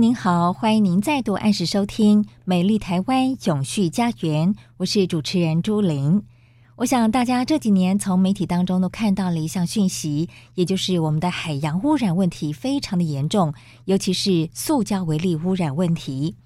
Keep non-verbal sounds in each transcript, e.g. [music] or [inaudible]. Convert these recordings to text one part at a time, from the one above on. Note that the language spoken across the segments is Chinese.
您好，欢迎您再度按时收听《美丽台湾永续家园》，我是主持人朱玲。我想大家这几年从媒体当中都看到了一项讯息，也就是我们的海洋污染问题非常的严重，尤其是塑胶微粒污染问题。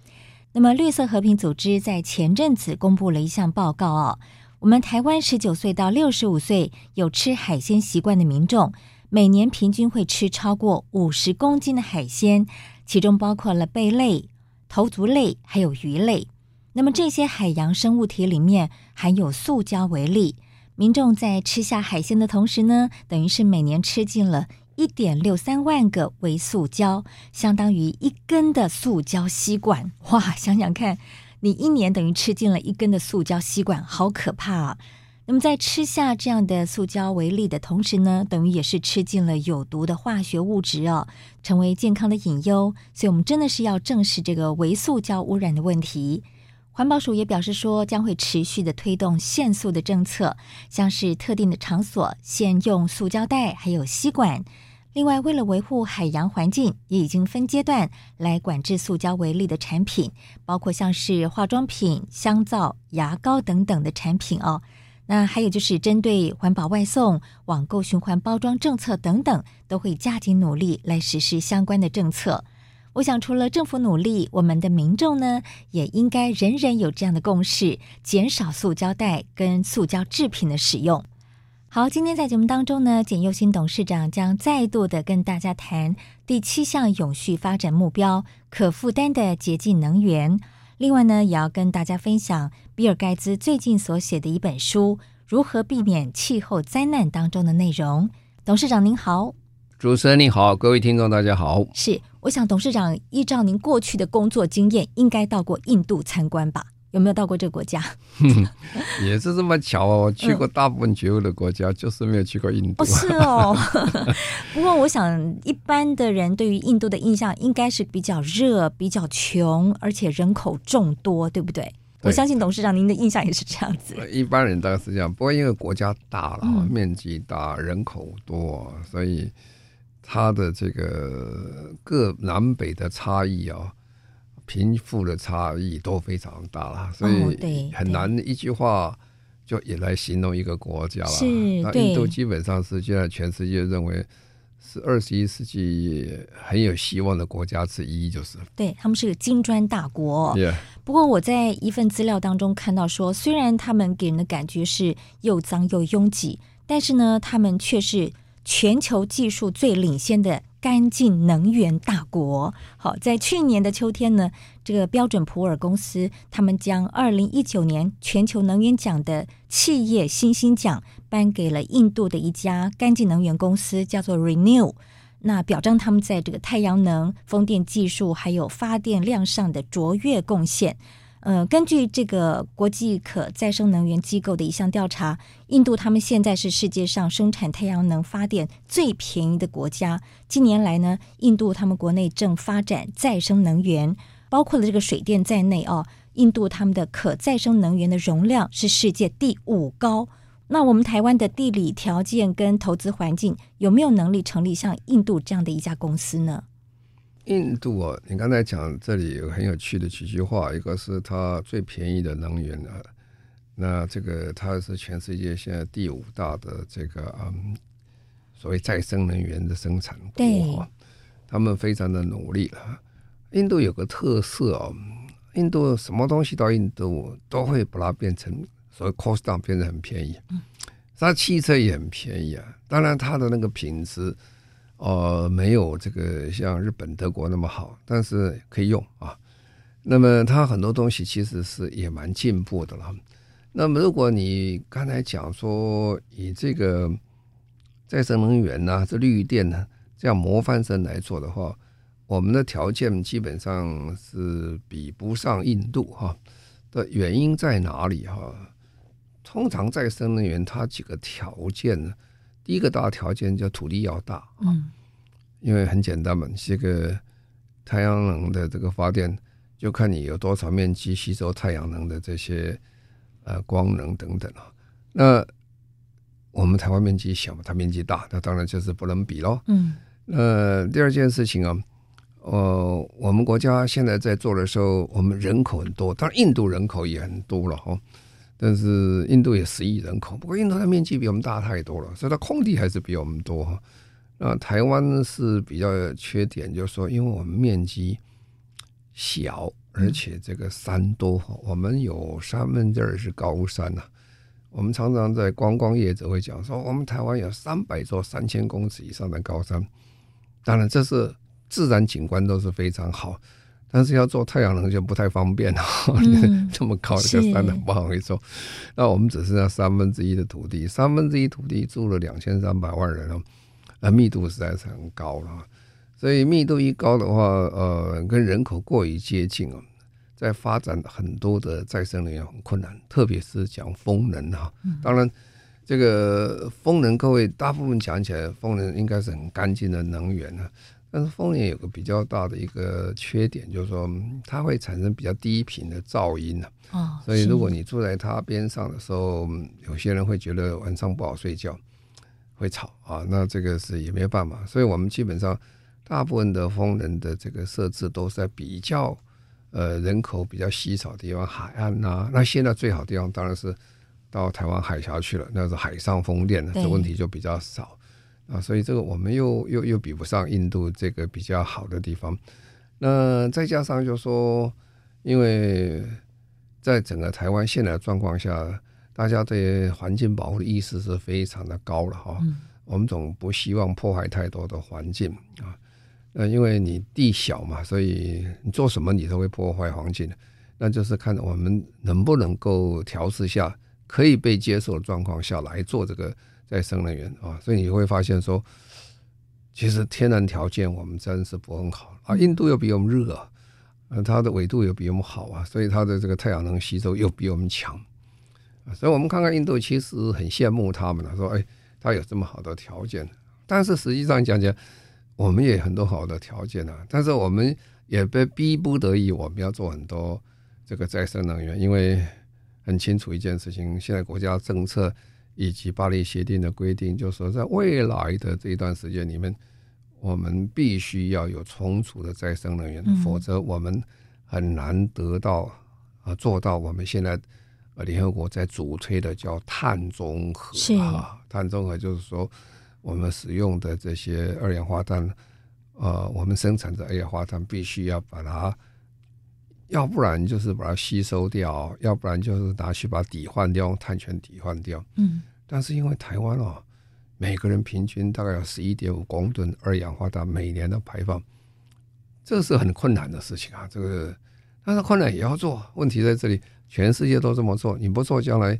那么绿色和平组织在前阵子公布了一项报告哦，我们台湾十九岁到六十五岁有吃海鲜习惯的民众，每年平均会吃超过五十公斤的海鲜。其中包括了贝类、头足类，还有鱼类。那么这些海洋生物体里面含有塑胶微粒。民众在吃下海鲜的同时呢，等于是每年吃进了一点六三万个微塑胶，相当于一根的塑胶吸管。哇，想想看，你一年等于吃进了一根的塑胶吸管，好可怕啊！那么，在吃下这样的塑胶微粒的同时呢，等于也是吃进了有毒的化学物质哦，成为健康的隐忧。所以，我们真的是要正视这个微塑胶污染的问题。环保署也表示说，将会持续的推动限塑的政策，像是特定的场所限用塑胶袋，还有吸管。另外，为了维护海洋环境，也已经分阶段来管制塑胶微粒的产品，包括像是化妆品、香皂、牙膏等等的产品哦。那还有就是针对环保外送、网购循环包装政策等等，都会加紧努力来实施相关的政策。我想，除了政府努力，我们的民众呢，也应该人人有这样的共识，减少塑胶袋跟塑胶制品的使用。好，今天在节目当中呢，简又新董事长将再度的跟大家谈第七项永续发展目标：可负担的洁净能源。另外呢，也要跟大家分享比尔盖茨最近所写的一本书《如何避免气候灾难》当中的内容。董事长您好，主持人你好，各位听众大家好。是，我想董事长依照您过去的工作经验，应该到过印度参观吧？有没有到过这个国家？也是这么巧哦，去过大部分绝欧的国家，嗯，就是没有去过印度。哦，是哦。[laughs] 不过，我想一般的人对于印度的印象应该是比较热、比较穷，而且人口众多，对不对？对，我相信董事长您的印象也是这样子。一般人大概是这样，不过因为国家大了，嗯，面积大，人口多，所以它的这个各南北的差异啊。贫富的差异都非常大了，所以很难一句话就也来形容一个国家了。是，那印度基本上是现在全世界认为是二十一世纪很有希望的国家之一，就是。对，他们是个金砖大国。Yeah. 不过我在一份资料当中看到说，虽然他们给人的感觉是又脏又拥挤，但是呢，他们却是全球技术最领先的。干净能源大国，好，在去年的秋天呢，这个标准普尔公司他们将二零一九年全球能源奖的企业新星奖颁给了印度的一家干净能源公司，叫做 Renew，那表彰他们在这个太阳能、风电技术还有发电量上的卓越贡献。呃，根据这个国际可再生能源机构的一项调查，印度他们现在是世界上生产太阳能发电最便宜的国家。近年来呢，印度他们国内正发展再生能源，包括了这个水电在内哦。印度他们的可再生能源的容量是世界第五高。那我们台湾的地理条件跟投资环境有没有能力成立像印度这样的一家公司呢？印度啊，你刚才讲这里有很有趣的几句话，一个是它最便宜的能源啊，那这个它是全世界现在第五大的这个嗯所谓再生能源的生产国，他们非常的努力了。印度有个特色哦，印度什么东西到印度都会把它变成所谓 cost down，变得很便宜。嗯，它汽车也很便宜啊。当然，它的那个品质，呃，没有这个像日本、德国那么好，但是可以用啊。那么它很多东西其实是也蛮进步的了。那么如果你刚才讲说以这个再生能源呢、这绿电呢，这样模范生来做的话，我们的条件基本上是比不上印度哈。的原因在哪里哈？通常再生能源它几个条件呢？第一个大条件叫土地要大，嗯，因为很简单嘛，这个太阳能的这个发电，就看你有多少面积吸收太阳能的这些呃光能等等啊。那我们台湾面积小嘛，它面积大，那当然就是不能比喽。嗯，那，第二件事情啊，呃，我们国家现在在做的时候，我们人口很多，当然印度人口也很多了哈。但是印度也十亿人口，不过印度的面积比我们大太多了，所以它空地还是比我们多。那台湾是比较缺点，就是说，因为我们面积小，而且这个山多哈，我们有三分之二是高山呐。我们常常在观光业者会讲说，我们台湾有三百座三千公尺以上的高山，当然这是自然景观都是非常好。但是要做太阳能就不太方便了，嗯、[laughs] 这么高的个山很不好做。那我们只剩下三分之一的土地，三分之一土地住了两千三百万人哦，呃，密度实在是很高了。所以密度一高的话，呃，跟人口过于接近哦，在发展很多的再生能源很困难，特别是讲风能哈。当然，这个风能各位大部分讲起来，风能应该是很干净的能源呢。但是风铃有个比较大的一个缺点，就是说它会产生比较低频的噪音呢。哦，所以如果你住在它边上的时候，有些人会觉得晚上不好睡觉，会吵啊。那这个是也没有办法。所以我们基本上大部分的风能的这个设置都是在比较呃人口比较稀少的地方，海岸呐、啊。那现在最好的地方当然是到台湾海峡去了，那是海上风电的，这问题就比较少。啊，所以这个我们又又又比不上印度这个比较好的地方。那再加上就说，因为在整个台湾现在的状况下，大家对环境保护的意识是非常的高了哈。我们总不希望破坏太多的环境啊。呃，因为你地小嘛，所以你做什么你都会破坏环境。那就是看我们能不能够调试下可以被接受的状况下来做这个。再生能源啊，所以你会发现说，其实天然条件我们真是不很好啊。印度又比我们热，呃，它的纬度又比我们好啊，所以它的这个太阳能吸收又比我们强啊。所以我们看看印度，其实很羡慕他们了，说哎，他有这么好的条件。但是实际上讲讲，我们也很多好的条件啊，但是我们也被逼不得已，我们要做很多这个再生能源，因为很清楚一件事情，现在国家政策。以及巴黎协定的规定，就是说，在未来的这一段时间里面，我们必须要有充足的再生能源，嗯、否则我们很难得到啊做到我们现在呃联合国在主推的叫碳中和是啊，碳中和就是说，我们使用的这些二氧化碳，呃，我们生产的二氧化碳必须要把它。要不然就是把它吸收掉，要不然就是拿去把它抵换掉，用碳权抵换掉。嗯，但是因为台湾哦，每个人平均大概有十一点五公吨二氧化碳每年的排放，这是很困难的事情啊。这个，但是困难也要做，问题在这里，全世界都这么做，你不做，将来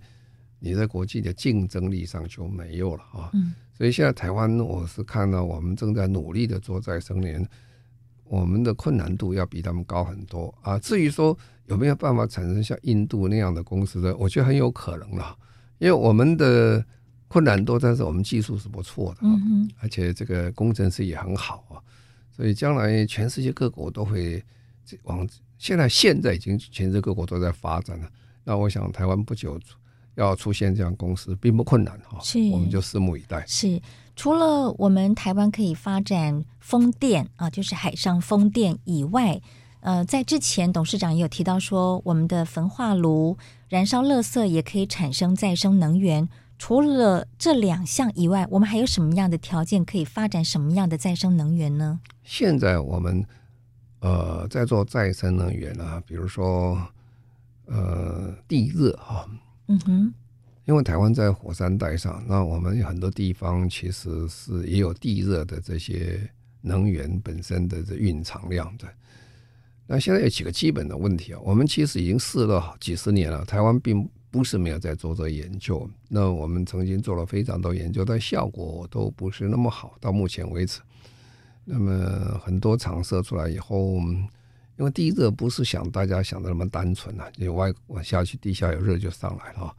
你在国际的竞争力上就没有了啊。嗯，所以现在台湾，我是看到我们正在努力的做再生能源。我们的困难度要比他们高很多啊！至于说有没有办法产生像印度那样的公司的，我觉得很有可能了，因为我们的困难多，但是我们技术是不错的，嗯而且这个工程师也很好啊，所以将来全世界各国都会往现在现在已经全世界各国都在发展了，那我想台湾不久要出现这样公司并不困难哈，是，我们就拭目以待。是。除了我们台湾可以发展风电啊，就是海上风电以外，呃，在之前董事长也有提到说，我们的焚化炉燃烧垃圾也可以产生再生能源。除了这两项以外，我们还有什么样的条件可以发展什么样的再生能源呢？现在我们呃，在做再生能源啊，比如说呃地热哈，嗯哼，因为台湾在火山带上，那我们有很多地方其实是也有地热的这些能源本身的这蕴藏量的。那现在有几个基本的问题啊，我们其实已经试了几十年了，台湾并不是没有在做这个研究。那我们曾经做了非常多研究，但效果都不是那么好，到目前为止。那么很多厂设出来以后，因为地热不是想大家想的那么单纯啊，你外往下去，地下有热就上来了。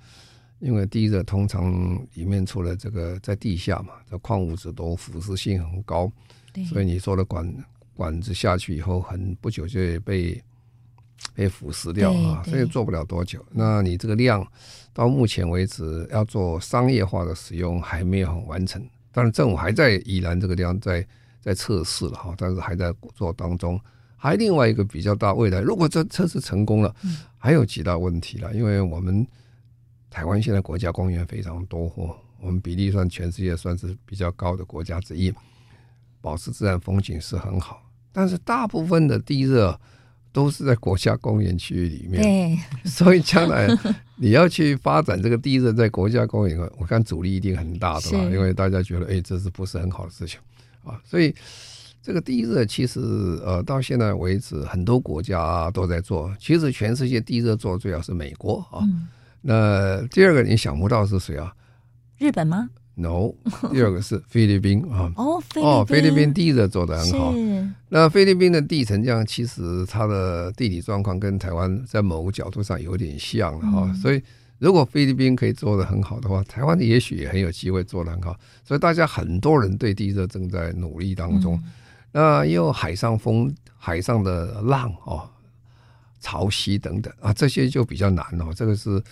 因为地热通常里面除了这个在地下嘛，这矿物质都腐蚀性很高，所以你做的管管子下去以后，很不久就会被 [tsk] 被腐蚀掉啊，所以做不了多久。那你这个量到目前为止要做商业化的使用还没有很完成，当然政府还在宜兰这个地方在。在测试了哈，但是还在做当中。还另外一个比较大未来，如果这测试成功了，还有几大问题了。因为我们台湾现在国家公园非常多，我们比例算全世界算是比较高的国家之一，保持自然风景是很好。但是大部分的地热都是在国家公园区域里面，对所以将来你要去发展这个地热在国家公园，我看阻力一定很大的吧？因为大家觉得，哎，这是不是很好的事情？啊，所以这个地热其实呃，到现在为止，很多国家都在做。其实全世界地热做的最好是美国啊。嗯、那第二个你想不到是谁啊？日本吗？No，第二个是菲律宾啊。哦，哦，菲律宾地热做的很好。那菲律宾的地层这样，其实它的地理状况跟台湾在某个角度上有点像哈，嗯、所以。如果菲律宾可以做得很好的话，台湾也许也很有机会做得很好。所以大家很多人对地热正在努力当中。嗯、那也有海上风、海上的浪哦，潮汐等等啊，这些就比较难哦。这个是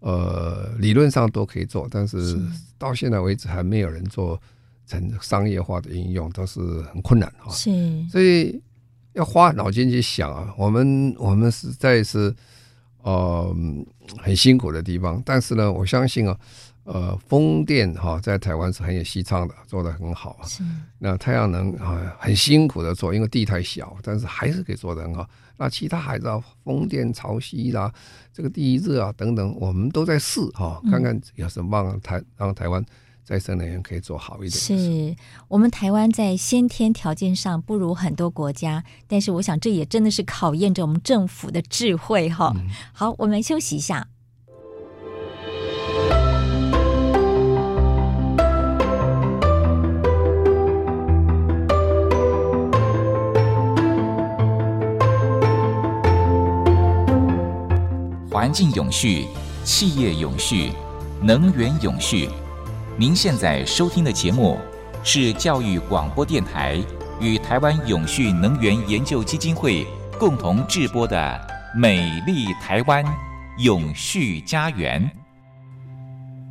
呃理论上都可以做，但是到现在为止还没有人做成商业化的应用，都是很困难哈。是，所以要花脑筋去想啊。我们我们实在是。呃，很辛苦的地方，但是呢，我相信啊，呃，风电哈在台湾是很有西昌的，做的很好。是，那太阳能啊，很辛苦的做，因为地太小，但是还是可以做的很好。那其他海啊风电、潮汐啦，这个地热啊等等，我们都在试哈，看看有什么办法台让台湾。再生能源可以做好一点。是我们台湾在先天条件上不如很多国家，但是我想这也真的是考验着我们政府的智慧哈。嗯、好，我们休息一下。环境永续，企业永续，能源永续。您现在收听的节目是教育广播电台与台湾永续能源研究基金会共同制播的《美丽台湾永续家园》。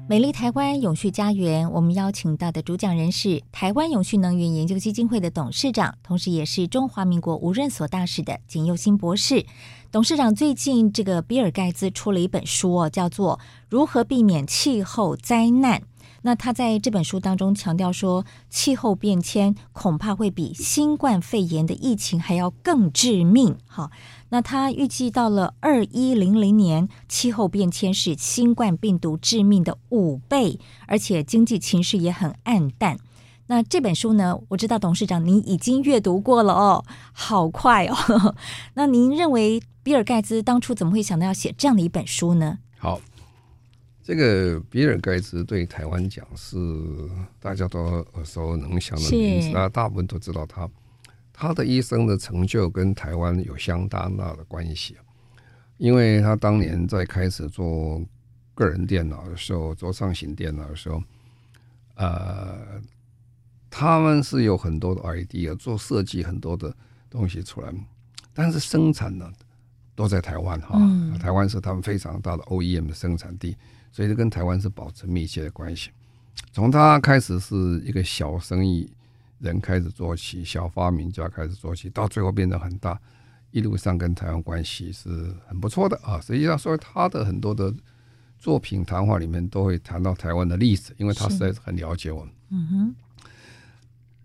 美丽台湾永续家园，我们邀请到的主讲人是台湾永续能源研究基金会的董事长，同时也是中华民国无任所大使的景佑新博士。董事长最近这个比尔盖茨出了一本书哦，叫做《如何避免气候灾难》。那他在这本书当中强调说，气候变迁恐怕会比新冠肺炎的疫情还要更致命。好，那他预计到了二一零零年，气候变迁是新冠病毒致命的五倍，而且经济情势也很暗淡。那这本书呢，我知道董事长您已经阅读过了哦，好快哦。[laughs] 那您认为比尔盖茨当初怎么会想到要写这样的一本书呢？好。这个比尔盖茨对台湾讲是大家都耳熟能详的名字，那是大部分都知道他，他的一生的成就跟台湾有相当大的关系，因为他当年在开始做个人电脑的时候，做上行电脑的时候，呃，他们是有很多的 idea，做设计很多的东西出来，但是生产呢都在台湾哈，嗯、台湾是他们非常大的 OEM 的生产地。所以，跟台湾是保持密切的关系。从他开始是一个小生意人开始做起，小发明家开始做起，到最后变得很大，一路上跟台湾关系是很不错的啊。实际上，说他的很多的作品谈话里面都会谈到台湾的历史，因为他实在是很了解我们。嗯哼。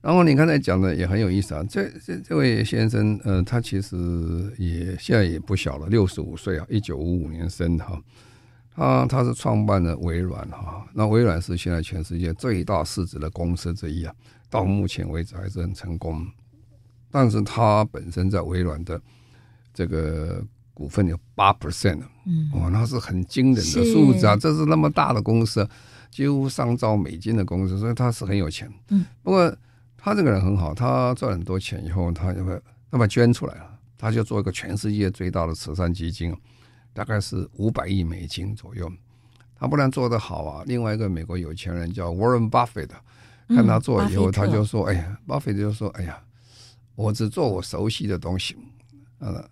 然后你刚才讲的也很有意思啊，这这这位先生，呃，他其实也现在也不小了，六十五岁啊，一九五五年生的哈。他他是创办了微软哈，那微软是现在全世界最大市值的公司之一啊，到目前为止还是很成功。但是他本身在微软的这个股份有八 percent 嗯，哇，那是很惊人的数字啊，这是那么大的公司，几乎上兆美金的公司，所以他是很有钱。嗯，不过。他这个人很好，他赚很多钱以后，他就会那么捐出来了，他就做一个全世界最大的慈善基金，大概是五百亿美金左右。他不但做得好啊，另外一个美国有钱人叫 Warren Buffett，看他做以后，他就说：“哎呀，，Buffett 就说：哎呀，我只做我熟悉的东西。”啊，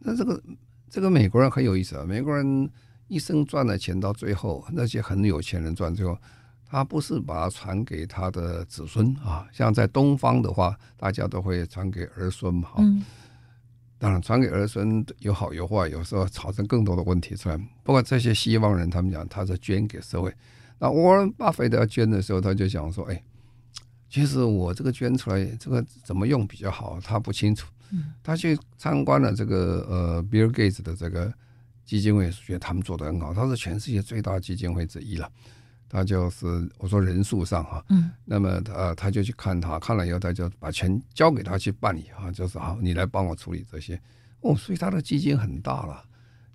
那这个这个美国人很有意思啊，美国人一生赚的钱到最后，那些很有钱人赚最后。他不是把它传给他的子孙啊，像在东方的话，大家都会传给儿孙嘛。嗯。当然，传给儿孙有好有坏，有时候产生更多的问题出来。不过这些西方人，他们讲他是捐给社会。那沃伦巴菲特要捐的时候，他就想说：“哎，其实我这个捐出来，这个怎么用比较好？他不清楚。”他去参观了这个呃，Bill Gates 的这个基金会，觉得他们做的很好。他是全世界最大的基金会之一了。他就是我说人数上哈，嗯，那么他他就去看他，看了以后他就把钱交给他去办理哈，就是好，你来帮我处理这些哦，所以他的基金很大了，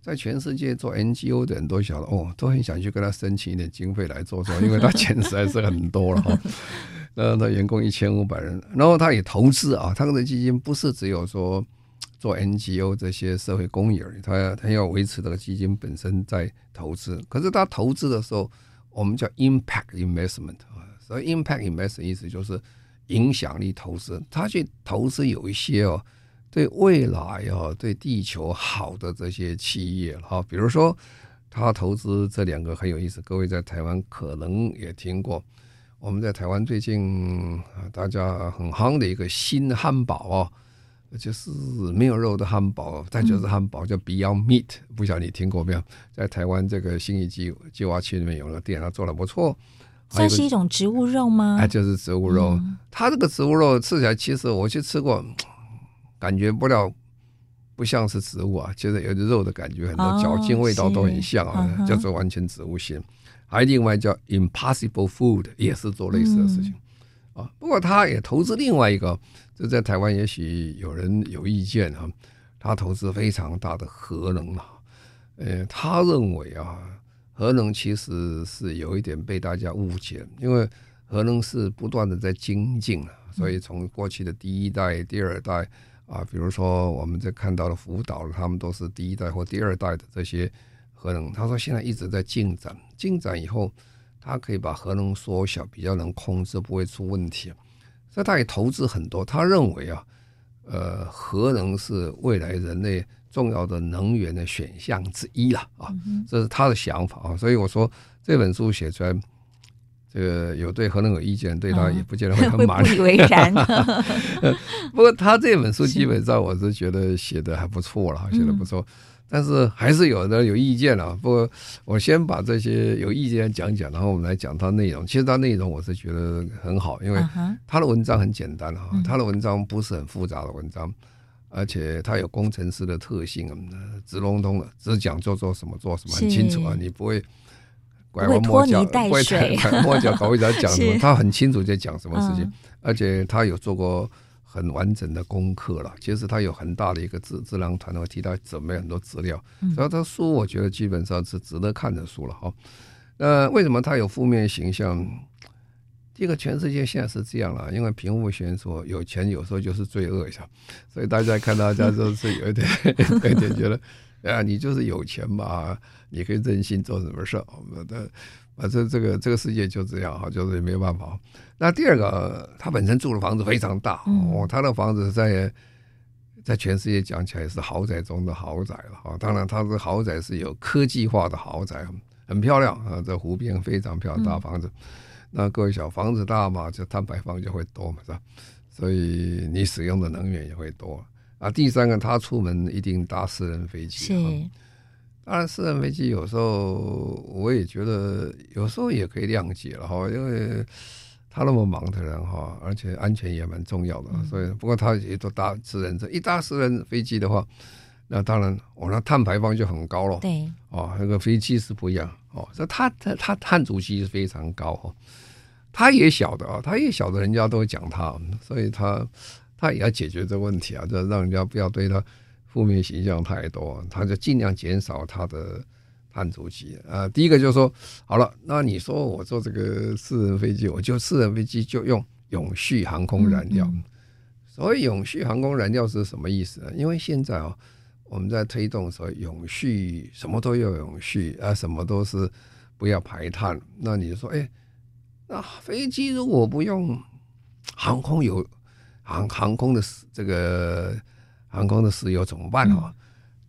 在全世界做 NGO 的人都晓得哦，都很想去跟他申请一点经费来做做，因为他钱实在是很多了哈。[laughs] 那他员工一千五百人，然后他也投资啊，他的基金不是只有说做 NGO 这些社会公益而已，他他要维持这个基金本身在投资，可是他投资的时候。我们叫 impact investment 啊，所以 impact investment 意思就是影响力投资。他去投资有一些哦，对未来哦，对地球好的这些企业哈，比如说他投资这两个很有意思。各位在台湾可能也听过，我们在台湾最近，大家很夯的一个新汉堡哦。就是没有肉的汉堡，但就是汉堡叫 Beyond Meat，不晓得你听过没有？在台湾这个新义计计划区里面有个店，它做的不错。算是一种植物肉吗？哎，就是植物肉。嗯、它这个植物肉吃起来，其实我去吃过，感觉不了，不像是植物啊，其实有的肉的感觉，很多嚼劲、味道都很像啊，叫做完全植物性。还有另外叫 Impossible Food，也是做类似的事情。啊，不过他也投资另外一个。这在台湾也许有人有意见啊，他投资非常大的核能啊，呃，他认为啊，核能其实是有一点被大家误解，因为核能是不断的在精进啊，所以从过去的第一代、第二代啊，比如说我们在看到的福岛，他们都是第一代或第二代的这些核能，他说现在一直在进展，进展以后，他可以把核能缩小，比较能控制，不会出问题。所以他也投资很多，他认为啊，呃，核能是未来人类重要的能源的选项之一了啊，这是他的想法啊。所以我说这本书写出来，这个有对核能有意见，对他也不见得会很 [laughs] 满意。不以为然。[laughs] [laughs] 不过他这本书基本上我是觉得写的还不错了，写的不错。但是还是有的有意见啊，不过我先把这些有意见讲讲，然后我们来讲它内容。其实它内容我是觉得很好，因为他的文章很简单哈，他的文章不是很复杂的文章，而且他有工程师的特性，直笼统的，只讲做做什么做什么很清楚啊，你不会拐弯抹角，不会拐弯抹角搞不讲什么，[laughs] 他很清楚在讲什么事情，而且他有做过。很完整的功课了，其实他有很大的一个智智囊团，我替他准备很多资料，所以他书我觉得基本上是值得看的书了哈。那为什么他有负面形象？这个全世界现在是这样了，因为贫富悬殊，有钱有时候就是罪恶一下，所以大家看大家都是有一点 [laughs] 有一点觉得，啊，你就是有钱嘛，你可以任性做什么事儿，我们的。啊，这这个这个世界就这样哈，就是也没有办法。那第二个，他本身住的房子非常大哦，他的房子在在全世界讲起来是豪宅中的豪宅了哈。当然，他的豪宅是有科技化的豪宅，很漂亮啊，在湖边非常漂亮大房子。那各位小房子大嘛，就碳排放就会多嘛，是吧？所以你使用的能源也会多。啊，第三个，他出门一定搭私人飞机。是当然，私人飞机有时候我也觉得有时候也可以谅解了哈，因为他那么忙的人哈，而且安全也蛮重要的，嗯、所以不过他也都搭私人车，一搭私人飞机的话，那当然我、哦、那碳排放就很高了。对，哦，那个飞机是不一样哦，所以他他他碳足迹是非常高哈，他也晓得啊，他也晓得人家都会讲他，所以他他也要解决这个问题啊，就让人家不要对他负面形象太多，他就尽量减少他的。碳足迹啊，第一个就是说，好了，那你说我坐这个私人飞机，我就私人飞机就用永续航空燃料。嗯嗯，所谓永续航空燃料是什么意思呢？因为现在哦，我们在推动说永续，什么都要永续啊，什么都是不要排碳。那你说，哎，那飞机如果不用航空油，航航空的这个航空的石油怎么办啊？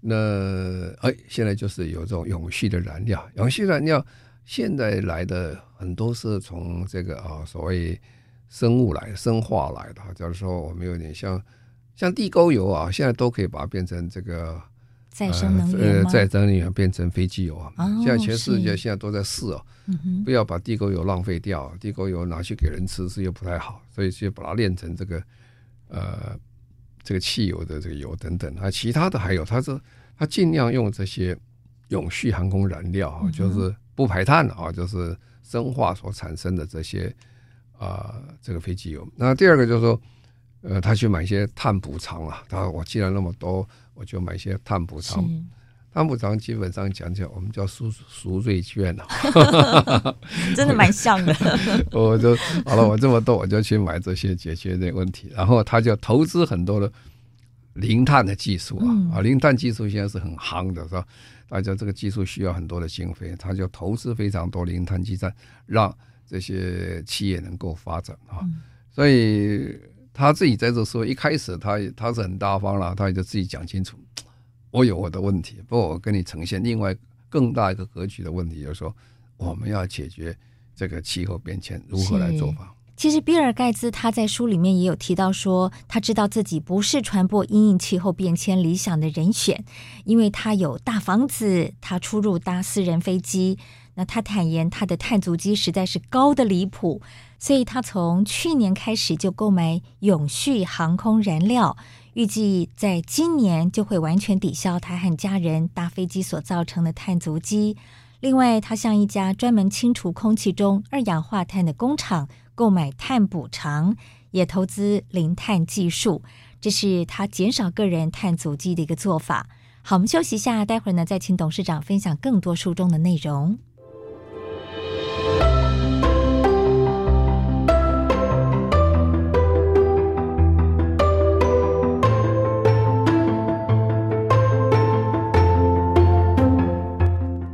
嗯那哎，现在就是有这种永续的燃料，永续燃料现在来的很多是从这个啊所谓生物来、生化来的。假如说我们有点像像地沟油啊，现在都可以把它变成这个再生能源、呃、再生能源变成飞机油啊。哦、现在全世界现在都在试哦，不要把地沟油浪费掉，地沟油拿去给人吃是又不太好，所以就把它炼成这个呃。这个汽油的这个油等等啊，其他的还有，它是它尽量用这些永续航空燃料啊，就是不排碳的啊，就是生化所产生的这些啊、呃，这个飞机油。那第二个就是说，呃，他去买一些碳补偿啊，他说我既然那么多，我就买一些碳补偿。碳补偿基本上讲起来，我们叫赎赎罪券了，[laughs] 真的蛮像的。[laughs] 我就好了，我这么多，我就去买这些解决这个问题。然后他就投资很多的零碳的技术啊，啊，零碳技术现在是很夯的，是吧？大家这个技术需要很多的经费，他就投资非常多零碳基站，让这些企业能够发展啊。所以他自己在这说，一开始他他是很大方了，他也就自己讲清楚。我有我的问题，不过我跟你呈现另外更大一个格局的问题，就是说我们要解决这个气候变迁如何来做法。其实比尔盖茨他在书里面也有提到说，他知道自己不是传播因应气候变迁理想的人选，因为他有大房子，他出入搭私人飞机。那他坦言他的碳足迹实在是高的离谱，所以他从去年开始就购买永续航空燃料。预计在今年就会完全抵消他和家人搭飞机所造成的碳足迹。另外，他向一家专门清除空气中二氧化碳的工厂购买碳补偿，也投资零碳技术。这是他减少个人碳足迹的一个做法。好，我们休息一下，待会儿呢再请董事长分享更多书中的内容。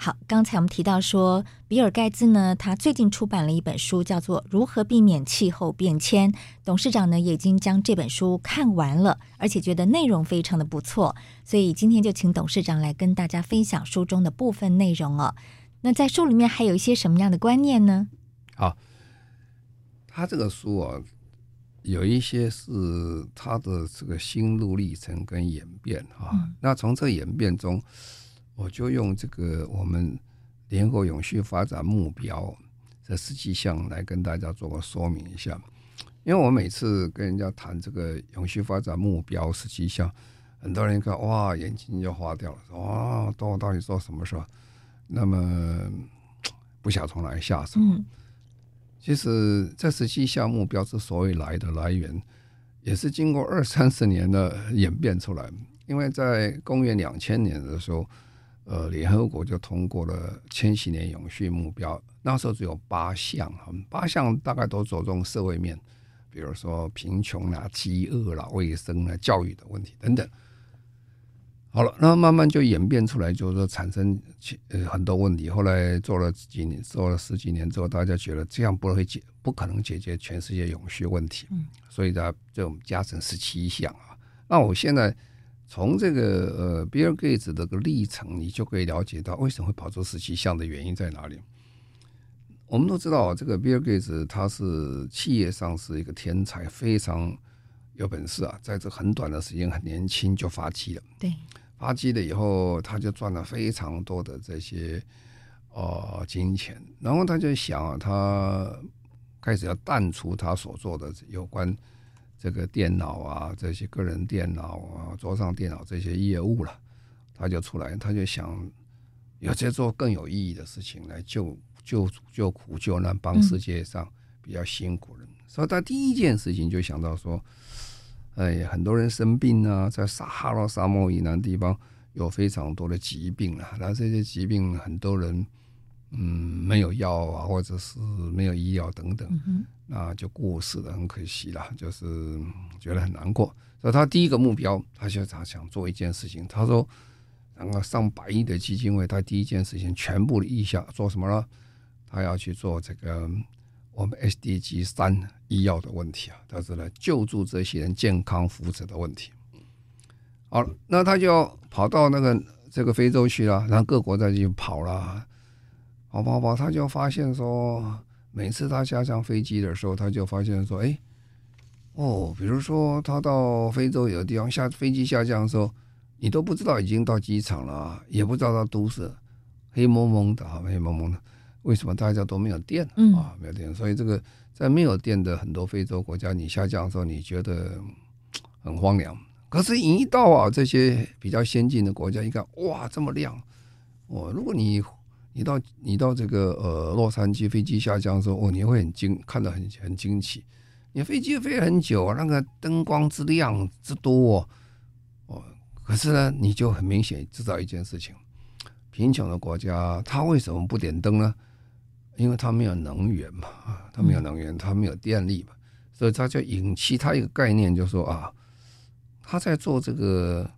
好，刚才我们提到说，比尔盖茨呢，他最近出版了一本书，叫做《如何避免气候变迁》。董事长呢，也已经将这本书看完了，而且觉得内容非常的不错，所以今天就请董事长来跟大家分享书中的部分内容哦。那在书里面还有一些什么样的观念呢？好，他这个书啊，有一些是他的这个心路历程跟演变啊。嗯、那从这演变中。我就用这个我们联合永续发展目标这十七项来跟大家做个说明一下，因为我每次跟人家谈这个永续发展目标十七项，很多人一看哇，眼睛就花掉了，说哇，到到底做什么事？那么不想从哪下手。嗯，其实这十七项目标之所以来的来源，也是经过二三十年的演变出来，因为在公元两千年的时候。呃，联合国就通过了千禧年永续目标，那时候只有八项，八项大概都着重社会面，比如说贫穷啦、饥饿啦、卫生啦、教育的问题等等。好了，那慢慢就演变出来，就是说产生呃很多问题。后来做了几年，做了十几年之后，大家觉得这样不会解，不可能解决全世界永续问题，所以呢，就加成十七项啊。那我现在从这个呃比尔盖茨的个历程，你就可以了解到为什么会跑出十七项的原因在哪里。我们都知道，这个比尔盖茨他是企业上是一个天才，非常有本事啊，在这很短的时间，很年轻就发迹了。对，发迹了以后，他就赚了非常多的这些呃金钱，然后他就想啊，他开始要淡出他所做的有关。这个电脑啊，这些个人电脑啊，桌上电脑这些业务了，他就出来，他就想有些做更有意义的事情来救救救苦救难，帮世界上比较辛苦人。所以他第一件事情就想到说，哎，很多人生病啊，在撒哈拉沙漠以南地方有非常多的疾病啊，那这些疾病很多人。嗯，没有药啊，或者是没有医药等等，那就过世了，很可惜了，就是觉得很难过。所以他第一个目标，他就他想做一件事情。他说，然后上百亿的基金会，他第一件事情全部的意向做什么呢？他要去做这个我们 SDG 三医药的问题啊，他是来救助这些人健康福祉的问题。好，那他就跑到那个这个非洲去了，然后各国再去跑了。跑跑跑，他就发现说，每次他下降飞机的时候，他就发现说，哎，哦，比如说他到非洲有的地方下飞机下降的时候，你都不知道已经到机场了，也不知道他都市黑蒙蒙的啊，黑蒙蒙的，为什么大家都没有电啊？没有电，所以这个在没有电的很多非洲国家，你下降的时候，你觉得很荒凉。可是一到啊这些比较先进的国家，一看，哇，这么亮，哦，如果你你到你到这个呃洛杉矶飞机下降的时候，哦，你会很惊，看到很很惊奇。你飞机飞很久，那个灯光之亮之多哦，可是呢，你就很明显知道一件事情：贫穷的国家，它为什么不点灯呢？因为它没有能源嘛，啊，它没有能源，它没有电力嘛，所以它就引起他一个概念，就说啊，他在做这个。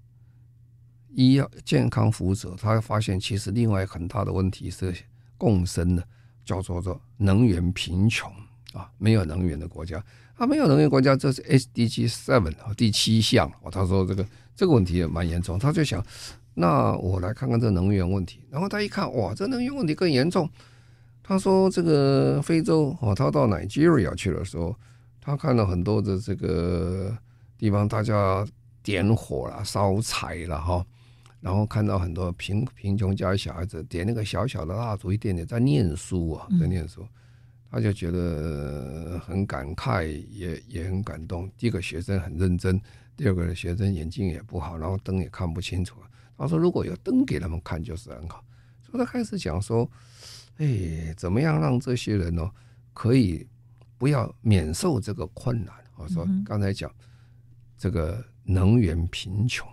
医药健康福祉，他发现其实另外很大的问题是共生的，叫做做能源贫穷啊，没有能源的国家，他没有能源国家，这是 SDG seven 啊第七项啊，他说这个这个问题。也蛮严重，他就想，那我来看看这能源问题，然后他一看，哇，这能源问题更严重，他说这个非洲哦，他到 Nigeria 去的时候，他看到很多的这个地方，大家点火了，烧柴了哈。然后看到很多贫贫穷家小孩子点那个小小的蜡烛，一点点在念书啊，在念书，他就觉得很感慨，也也很感动。第一个学生很认真，第二个学生眼睛也不好，然后灯也看不清楚。他说如果有灯给他们看就是很好，所以他开始讲说，哎，怎么样让这些人呢可以不要免受这个困难？我说刚才讲这个能源贫穷。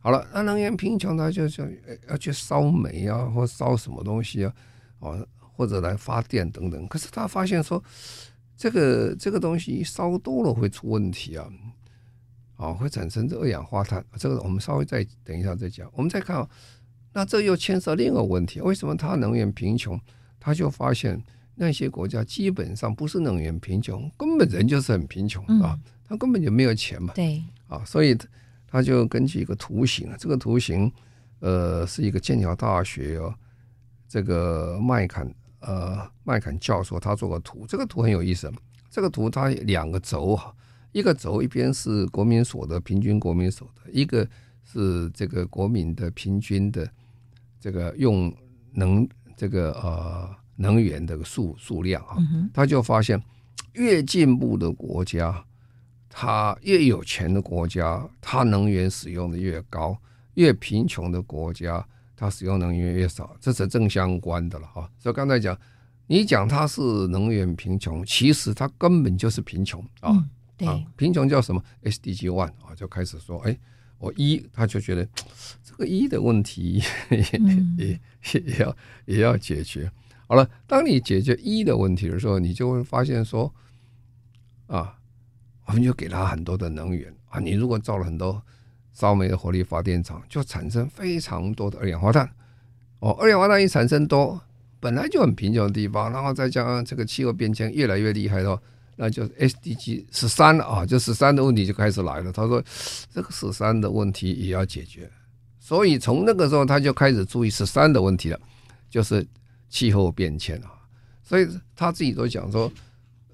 好了，那能源贫穷，他就想要去烧煤啊，或烧什么东西啊，哦，或者来发电等等。可是他发现说，这个这个东西烧多了会出问题啊，啊，会产生这二氧化碳。这个我们稍微再等一下再讲。我们再看，那这又牵涉另一个问题：为什么他能源贫穷？他就发现那些国家基本上不是能源贫穷，根本人就是很贫穷啊，他根本就没有钱嘛。对，啊，所以。他就根据一个图形，这个图形，呃，是一个剑桥大学哦，这个麦肯呃麦肯教授他做个图，这个图很有意思。这个图它两个轴啊，一个轴一边是国民所得平均国民所得，一个是这个国民的平均的这个用能这个呃能源的数数量啊，他就发现越进步的国家。它越有钱的国家，它能源使用的越高；越贫穷的国家，它使用能源越少，这是正相关的了哈。所以刚才讲，你讲它是能源贫穷，其实它根本就是贫穷啊。嗯、对、啊，贫穷叫什么？SDG one 啊，就开始说，哎，我一他就觉得这个一的问题也、[laughs] 嗯、也也要也要解决。好了，当你解决一的问题的时候，你就会发现说，啊。我们就给他很多的能源啊！你如果造了很多烧煤的火力发电厂，就产生非常多的二氧化碳。哦，二氧化碳一产生多，本来就很贫穷的地方，然后再加上这个气候变迁越来越厉害的话，那就 SDG 十三啊，就十三的问题就开始来了。他说这个十三的问题也要解决，所以从那个时候他就开始注意十三的问题了，就是气候变迁啊。所以他自己都讲说，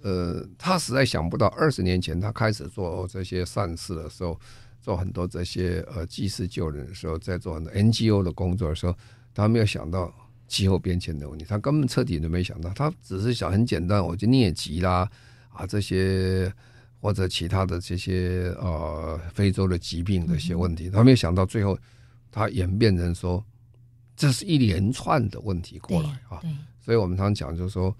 呃，他实在想不到二十年前他开始做这些善事的时候，做很多这些呃济世救人的时候，在做很多 NGO 的工作的时候，他没有想到。气候变迁的问题，他根本彻底都没想到，他只是想很简单，我就疟疾啦啊这些或者其他的这些呃非洲的疾病的一些问题，他没有想到最后他演变成说，这是一连串的问题过来啊，所以我们常讲就是说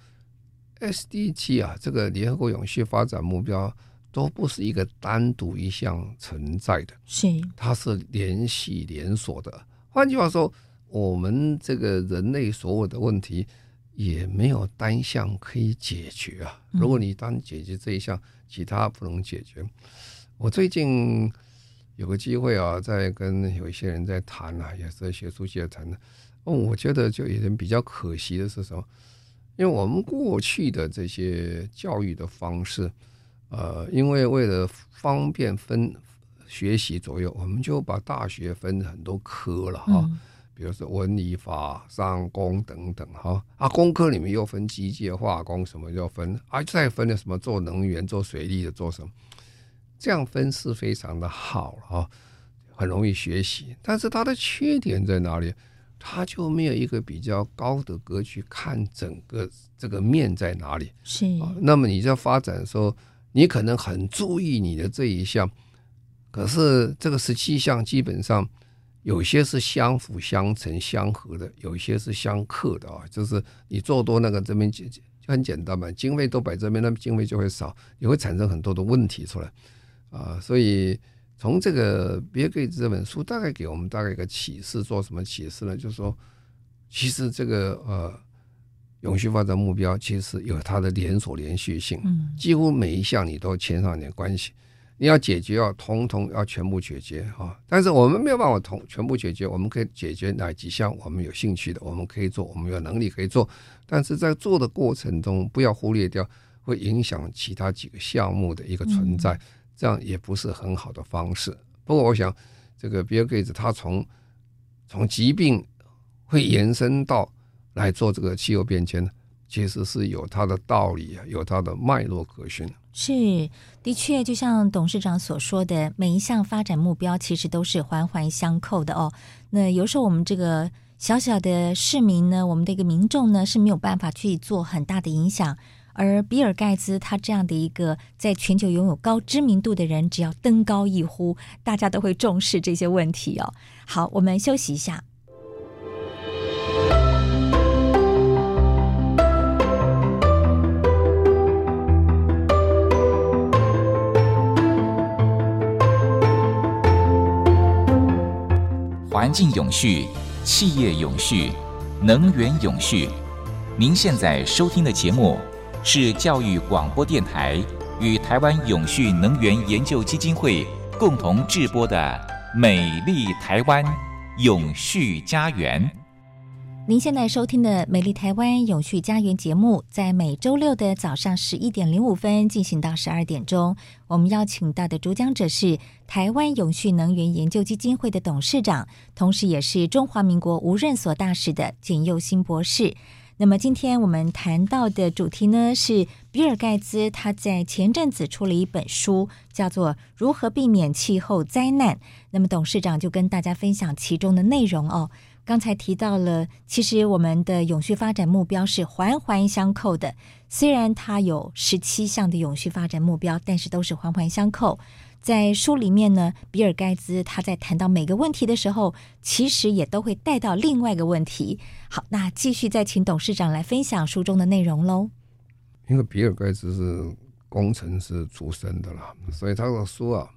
，SDG 啊，这个联合国永续发展目标都不是一个单独一项存在的，是它是联系连锁的，换句话说。我们这个人类所有的问题也没有单项可以解决啊！如果你单解决这一项，其他不能解决。我最近有个机会啊，在跟有一些人在谈啊，也是在学术界谈的。哦，我觉得就有点比较可惜的是什么？因为我们过去的这些教育的方式，呃，因为为了方便分学习左右，我们就把大学分很多科了哈。比如说文理法商工等等哈啊，工科里面又分机械化工什么又分啊，再分了什么做能源做水利的做什么，这样分是非常的好哈，很容易学习。但是它的缺点在哪里？它就没有一个比较高的格局看整个这个面在哪里。是啊，那么你在发展的时候，你可能很注意你的这一项，可是这个十七项基本上。有些是相辅相成、相合的，有一些是相克的啊。就是你做多那个这边就就很简单嘛，经费都摆这边，那么经费就会少，也会产生很多的问题出来啊。所以从这个别给这本书大概给我们大概一个启示，做什么启示呢？就是说，其实这个呃永续发展目标其实有它的连锁连续性，几乎每一项你都牵上点关系。你要解决，要通通要全部解决啊！但是我们没有办法通全部解决，我们可以解决哪几项我们有兴趣的，我们可以做，我们有能力可以做。但是在做的过程中，不要忽略掉会影响其他几个项目的一个存在，这样也不是很好的方式。不过，我想这个比尔盖茨他从从疾病会延伸到来做这个气候变迁，其实是有它的道理啊，有它的脉络可循。是，的确，就像董事长所说的，每一项发展目标其实都是环环相扣的哦。那有时候我们这个小小的市民呢，我们的一个民众呢是没有办法去做很大的影响，而比尔盖茨他这样的一个在全球拥有高知名度的人，只要登高一呼，大家都会重视这些问题哦。好，我们休息一下。环境永续、企业永续、能源永续。您现在收听的节目是教育广播电台与台湾永续能源研究基金会共同制播的《美丽台湾永续家园》。您现在收听的《美丽台湾永续家园》节目，在每周六的早上十一点零五分进行到十二点钟。我们邀请到的主讲者是台湾永续能源研究基金会的董事长，同时也是中华民国无任所大使的简佑新博士。那么，今天我们谈到的主题呢，是比尔盖茨他在前阵子出了一本书，叫做《如何避免气候灾难》。那么，董事长就跟大家分享其中的内容哦。刚才提到了，其实我们的永续发展目标是环环相扣的。虽然它有十七项的永续发展目标，但是都是环环相扣。在书里面呢，比尔盖茨他在谈到每个问题的时候，其实也都会带到另外一个问题。好，那继续再请董事长来分享书中的内容喽。因为比尔盖茨是工程师出身的啦，所以他的书啊。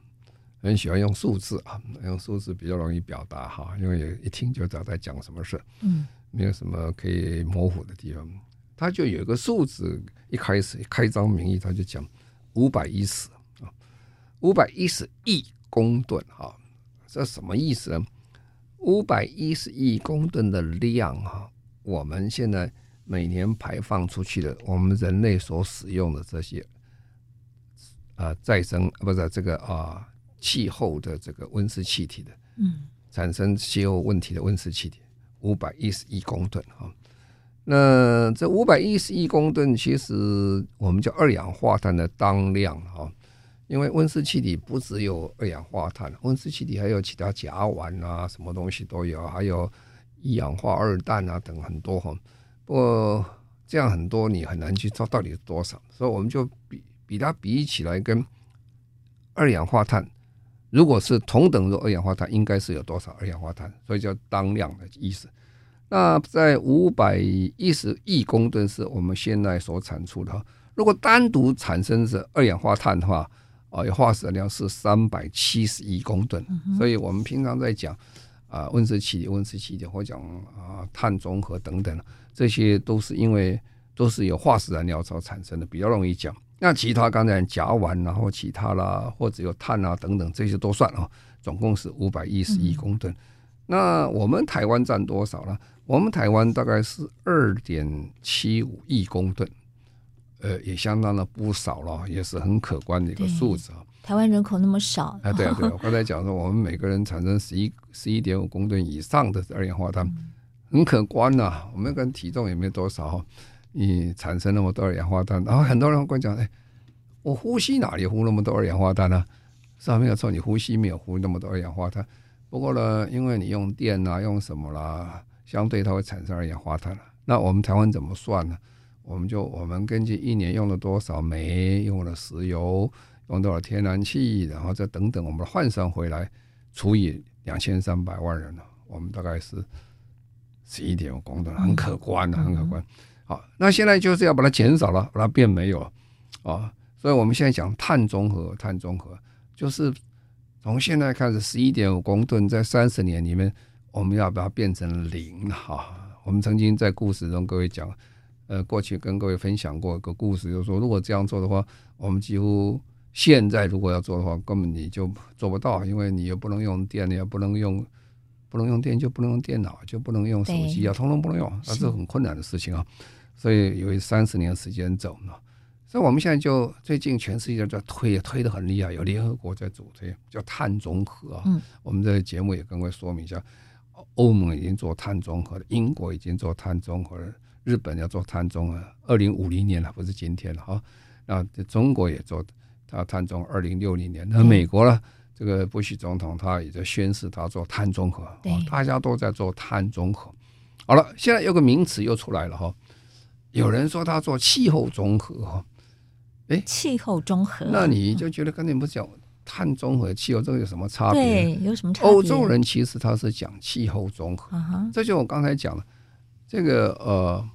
很喜欢用数字啊，用数字比较容易表达哈，因为一听就知道在讲什么事，嗯，没有什么可以模糊的地方。他就有一个数字，一开始开宗明义，他就讲五百一十啊，五百一十亿公吨哈，这什么意思呢？五百一十亿公吨的量哈，我们现在每年排放出去的，我们人类所使用的这些呃再生不是这个啊气候的这个温室气体的，嗯，产生气候问题的温室气体五百一十亿公吨哈。那这五百一十亿公吨，其实我们叫二氧化碳的当量哈，因为温室气体不只有二氧化碳，温室气体还有其他甲烷啊，什么东西都有，还有一氧化二氮啊等很多哈。不过这样很多你很难去知道到底是多少，所以我们就比比它比起来，跟二氧化碳，如果是同等的二氧化碳，应该是有多少二氧化碳，所以叫当量的意思。那在五百一十亿公吨是我们现在所产出的。如果单独产生是二氧化碳的话，啊，化石燃料是三百七十亿公吨。所以我们平常在讲啊，温室气体、温室气体或讲啊碳中和等等，这些都是因为都是有化石燃料所产生的，比较容易讲。那其他刚才甲烷然后其他啦，或者有碳啊等等，这些都算啊，总共是五百一十亿公吨。那我们台湾占多少呢？我们台湾大概是二点七五亿公吨，呃，也相当的不少了，也是很可观的一个数字啊。台湾人口那么少，哎，对啊，对啊，我刚才讲说，我们每个人产生十一十一点五公吨以上的二氧化碳，很可观呐、啊。我们跟体重也没多少，你产生那么多二氧化碳，然后很多人会讲，哎，我呼吸哪里呼那么多二氧化碳呢？是啊，没有错，你呼吸没有呼那么多二氧化碳。不过呢，因为你用电啊，用什么啦？相对它会产生二氧化碳了。那我们台湾怎么算呢？我们就我们根据一年用了多少煤，用了石油，用多少天然气，然后再等等，我们换算回来，除以两千三百万人了，我们大概是十一点五公吨，很可观的，很可观。好，那现在就是要把它减少了，把它变没有了啊。所以我们现在讲碳中和，碳中和就是从现在开始十一点五公吨，在三十年里面。我们要把它变成零哈。我们曾经在故事中各位讲，呃，过去跟各位分享过一个故事，就是说，如果这样做的话，我们几乎现在如果要做的话，根本你就做不到，因为你又不能用电，你又不能用，不能用电就不能用电脑，就不能用手机啊，通通不能用，那是很困难的事情啊。所以有三十年时间走呢。所以我们现在就最近全世界在推，推的很厉害，有联合国在主推，叫碳中和啊。嗯，我们这个节目也跟各位说明一下。欧盟已经做碳中和了，英国已经做碳中和了，日本要做碳中和，二零五零年了，不是今天了哈。那中国也做，他碳中二零六零年。那美国呢？这个布希总统他也在宣誓他做碳中和，大家都在做碳中和。好了，现在有个名词又出来了哈，有人说他做气候中和哈，哎，气候中和，那你就觉得跟你不讲。碳中和气候这个有什么差别？对，有什么差别？欧洲人其实他是讲气候中和，uh. 这就我刚才讲了，这个呃，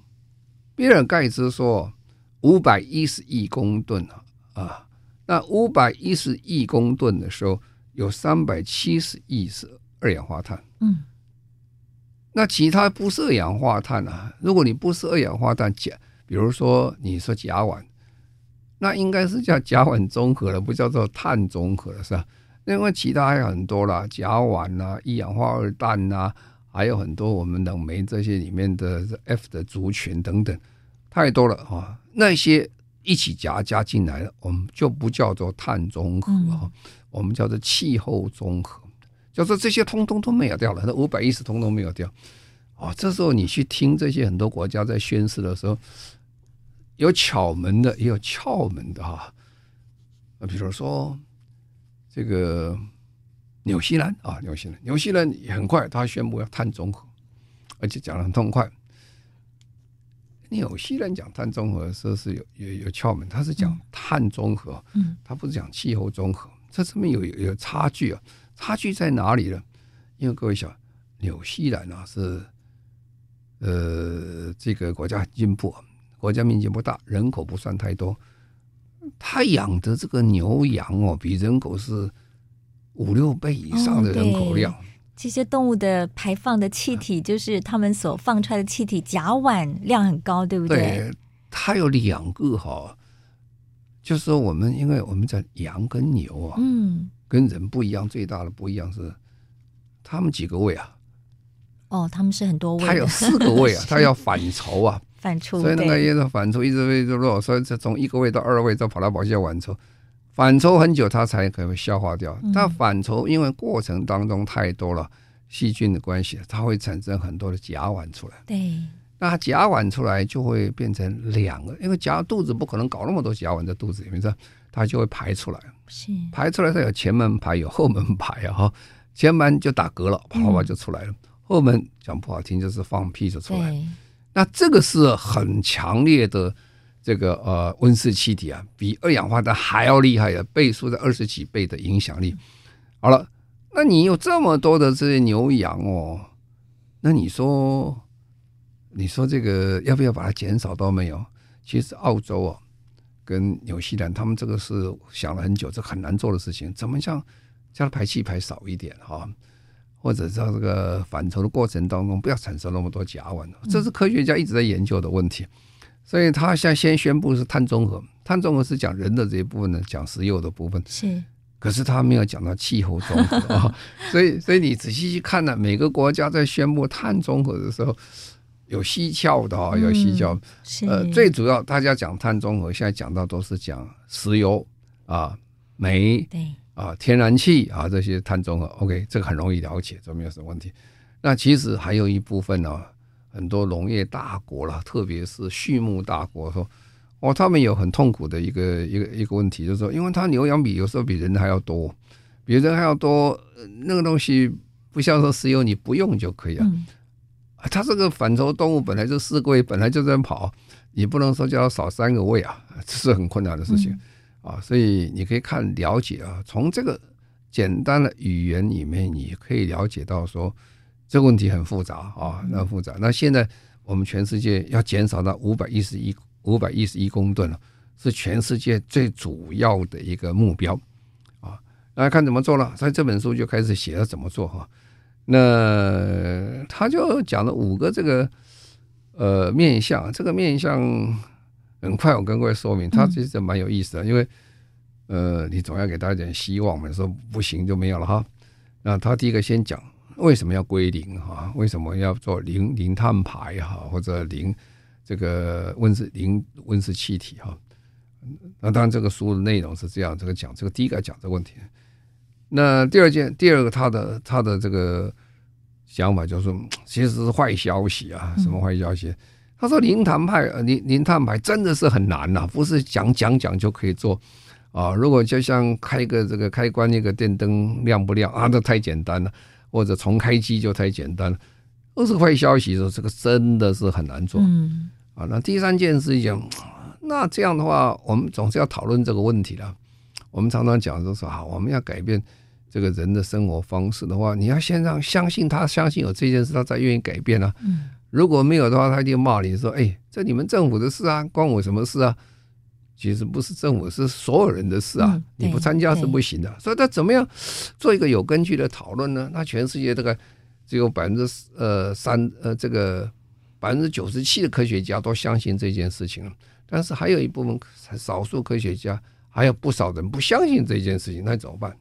比尔盖茨说五百一十亿公吨啊啊，那五百一十亿公吨的时候，有三百七十亿是二氧化碳，嗯，那其他不是二氧化碳啊？如果你不是二氧化碳，甲，比如说你说甲烷。那应该是叫甲烷综合了，不叫做碳综合了，是吧？另外其他还有很多啦，甲烷啊、一氧化二氮啊，还有很多我们冷媒这些里面的 F 的族群等等，太多了啊。那些一起夹加进来了，我们就不叫做碳中和，嗯、我们叫做气候中和，叫做这些通通都没有掉了，那五百一十通通没有掉。哦，这时候你去听这些很多国家在宣誓的时候。有巧门的，也有窍门的哈。啊，比如说这个纽西兰啊，纽西兰，纽西兰也很快，他宣布要碳中和，而且讲的很痛快。纽西兰讲碳中和的时候是有有有窍门，他是讲碳中和，嗯，他不是讲气候中和，这上面有有有差距啊，差距在哪里呢？因为各位想，纽西兰啊是呃这个国家很进步。国家面积不大，人口不算太多，他养的这个牛羊哦，比人口是五六倍以上的人口量。嗯、这些动物的排放的气体，就是它们所放出来的气体，甲烷量很高，对不对？对，它有两个哈，就是说我们因为我们在羊跟牛啊，嗯，跟人不一样，最大的不一样是它们几个胃啊？哦，他们是很多胃，它有四个胃啊，[laughs] 它要反刍啊。反刍，所以那个一直反刍，一直胃就弱，所以从一个胃到二胃，再跑来跑去要反刍。反刍很久，它才可能消化掉。嗯、但反刍因为过程当中太多了细菌的关系，它会产生很多的甲烷出来。对，那甲烷出来就会变成两个，因为甲肚子不可能搞那么多甲烷在肚子里面，这它就会排出来。是排出来，它有前门排，有后门排啊。哈，前门就打嗝了，啪啪就出来了。嗯、后门讲不好听就是放屁就出来。那这个是很强烈的。这个呃温室气体啊，比二氧化碳还要厉害的，倍数在二十几倍的影响力。好了，那你有这么多的这些牛羊哦，那你说，你说这个要不要把它减少到没有？其实澳洲啊，跟纽西兰他们这个是想了很久，这很难做的事情。怎么像叫它排气排少一点哈，或者在这个反刍的过程当中不要产生那么多甲烷，这是科学家一直在研究的问题。所以他现在先宣布是碳中和，碳中和是讲人的这一部分呢，讲石油的部分是，可是他没有讲到气候中和啊。[laughs] 所以，所以你仔细去看呢，每个国家在宣布碳中和的时候，有蹊跷的啊，有蹊跷。呃，最主要大家讲碳中和，现在讲到都是讲石油啊、煤对啊、天然气啊这些碳中和。OK，这个很容易了解，这没有什么问题。那其实还有一部分呢。很多农业大国了，特别是畜牧大国说，哦，他们有很痛苦的一个一个一个问题，就是说，因为他牛羊比有时候比人还要多，比人还要多，那个东西不像说石油你不用就可以了。嗯，它这个反刍动物本来就四个胃，本来就在跑，你不能说叫它少三个胃啊，这是很困难的事情啊。所以你可以看了解啊，从这个简单的语言里面，你可以了解到说。这个问题很复杂啊，那复杂。那现在我们全世界要减少到五百一十一五百一十一公吨了，是全世界最主要的一个目标啊。那看怎么做了，在这本书就开始写了怎么做哈。那他就讲了五个这个呃面向，这个面向很快我跟各位说明，他其实蛮有意思的，因为呃你总要给大家点希望嘛，说不行就没有了哈。那他第一个先讲。为什么要归零哈？为什么要做零零碳排哈？或者零这个温室零温室气体哈？那当然，这个书的内容是这样，这个讲这个第一个讲这个问题。那第二件，第二个他的他的这个想法就是，其实是坏消息啊！什么坏消息？他说零碳排零零碳排真的是很难呐，不是讲讲讲就可以做啊！如果就像开个这个开关那个电灯亮不亮啊？那太简单了。或者重开机就太简单了，都是坏消息。说这个真的是很难做。嗯，啊，那第三件事情，那这样的话，我们总是要讨论这个问题了。我们常常讲就是说，好，我们要改变这个人的生活方式的话，你要先让相信他，相信有这件事，他才愿意改变啊。嗯，如果没有的话，他就骂你说：“哎，这你们政府的事啊，关我什么事啊？”其实不是政府，是所有人的事啊！你不参加是不行的。所以他怎么样做一个有根据的讨论呢？那全世界这个只有百分之呃三呃这个百分之九十七的科学家都相信这件事情，但是还有一部分少数科学家还有不少人不相信这件事情，那怎么办？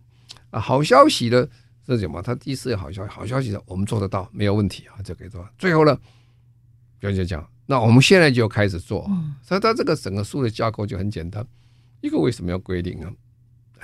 啊，好消息呢是什么？他第四个好消息，好消息呢我们做得到，没有问题啊，就可以做。最后呢，表姐讲。那我们现在就开始做，所以它这个整个书的架构就很简单。一个为什么要归零呢？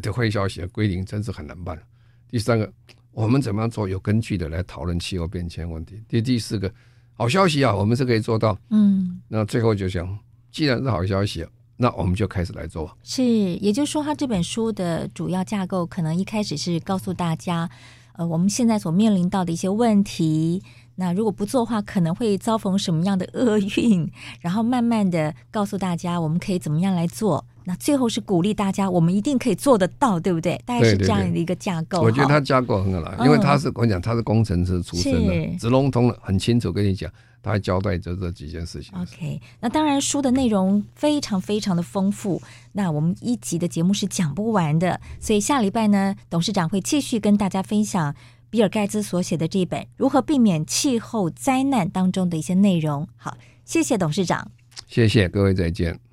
这坏消息，归零真是很难办。第三个，我们怎么样做有根据的来讨论气候变迁问题？第第四个，好消息啊，我们是可以做到。嗯，那最后就想，既然是好消息，那我们就开始来做。是，也就是说，他这本书的主要架构可能一开始是告诉大家，呃，我们现在所面临到的一些问题。那如果不做的话，可能会遭逢什么样的厄运？然后慢慢的告诉大家，我们可以怎么样来做？那最后是鼓励大家，我们一定可以做得到，对不对？大概是这样的一个架构。我觉得他架构很好，因为他是我讲他是工程师出身的，直龙通的很清楚跟你讲，他还交代着这几件事情。OK，那当然书的内容非常非常的丰富，那我们一集的节目是讲不完的，所以下礼拜呢，董事长会继续跟大家分享。比尔盖茨所写的这一本《如何避免气候灾难》当中的一些内容。好，谢谢董事长。谢谢各位，再见。